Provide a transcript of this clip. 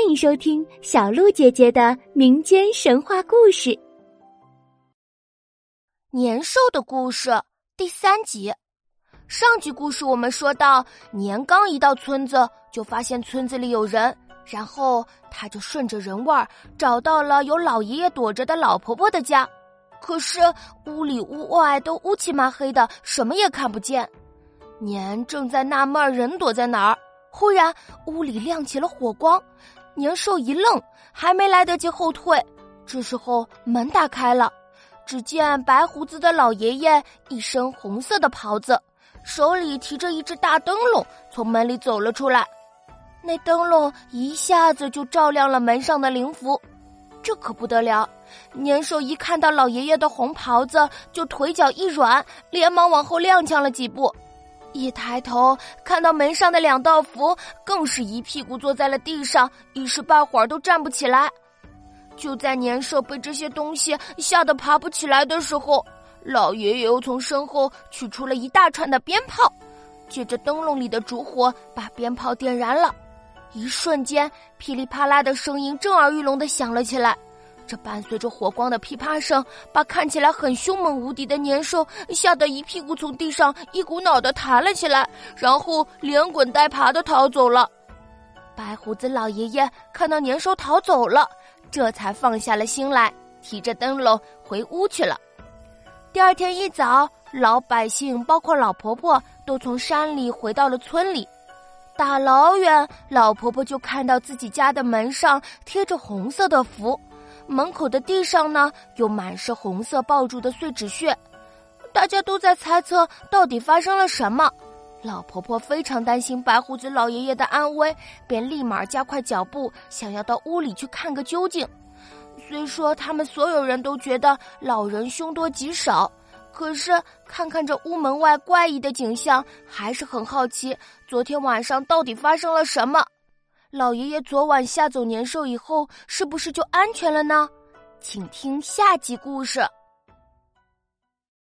欢迎收听小鹿姐姐的民间神话故事《年兽的故事》第三集。上集故事我们说到，年刚一到村子，就发现村子里有人，然后他就顺着人味儿找到了有老爷爷躲着的老婆婆的家。可是屋里屋外都乌漆麻黑的，什么也看不见。年正在纳闷儿人躲在哪儿。忽然，屋里亮起了火光，年兽一愣，还没来得及后退，这时候门打开了，只见白胡子的老爷爷一身红色的袍子，手里提着一只大灯笼，从门里走了出来。那灯笼一下子就照亮了门上的灵符，这可不得了！年兽一看到老爷爷的红袍子，就腿脚一软，连忙往后踉跄了几步。一抬头看到门上的两道符，更是一屁股坐在了地上，一时半会儿都站不起来。就在年兽被这些东西吓得爬不起来的时候，老爷爷又从身后取出了一大串的鞭炮，借着灯笼里的烛火把鞭炮点燃了。一瞬间，噼里啪啦的声音震耳欲聋的响了起来。这伴随着火光的噼啪声，把看起来很凶猛无敌的年兽吓得一屁股从地上一股脑的弹了起来，然后连滚带爬的逃走了。白胡子老爷爷看到年兽逃走了，这才放下了心来，提着灯笼回屋去了。第二天一早，老百姓包括老婆婆都从山里回到了村里，打老远，老婆婆就看到自己家的门上贴着红色的符。门口的地上呢，有满是红色爆竹的碎纸屑，大家都在猜测到底发生了什么。老婆婆非常担心白胡子老爷爷的安危，便立马加快脚步，想要到屋里去看个究竟。虽说他们所有人都觉得老人凶多吉少，可是看看这屋门外怪异的景象，还是很好奇昨天晚上到底发生了什么。老爷爷昨晚吓走年兽以后，是不是就安全了呢？请听下集故事。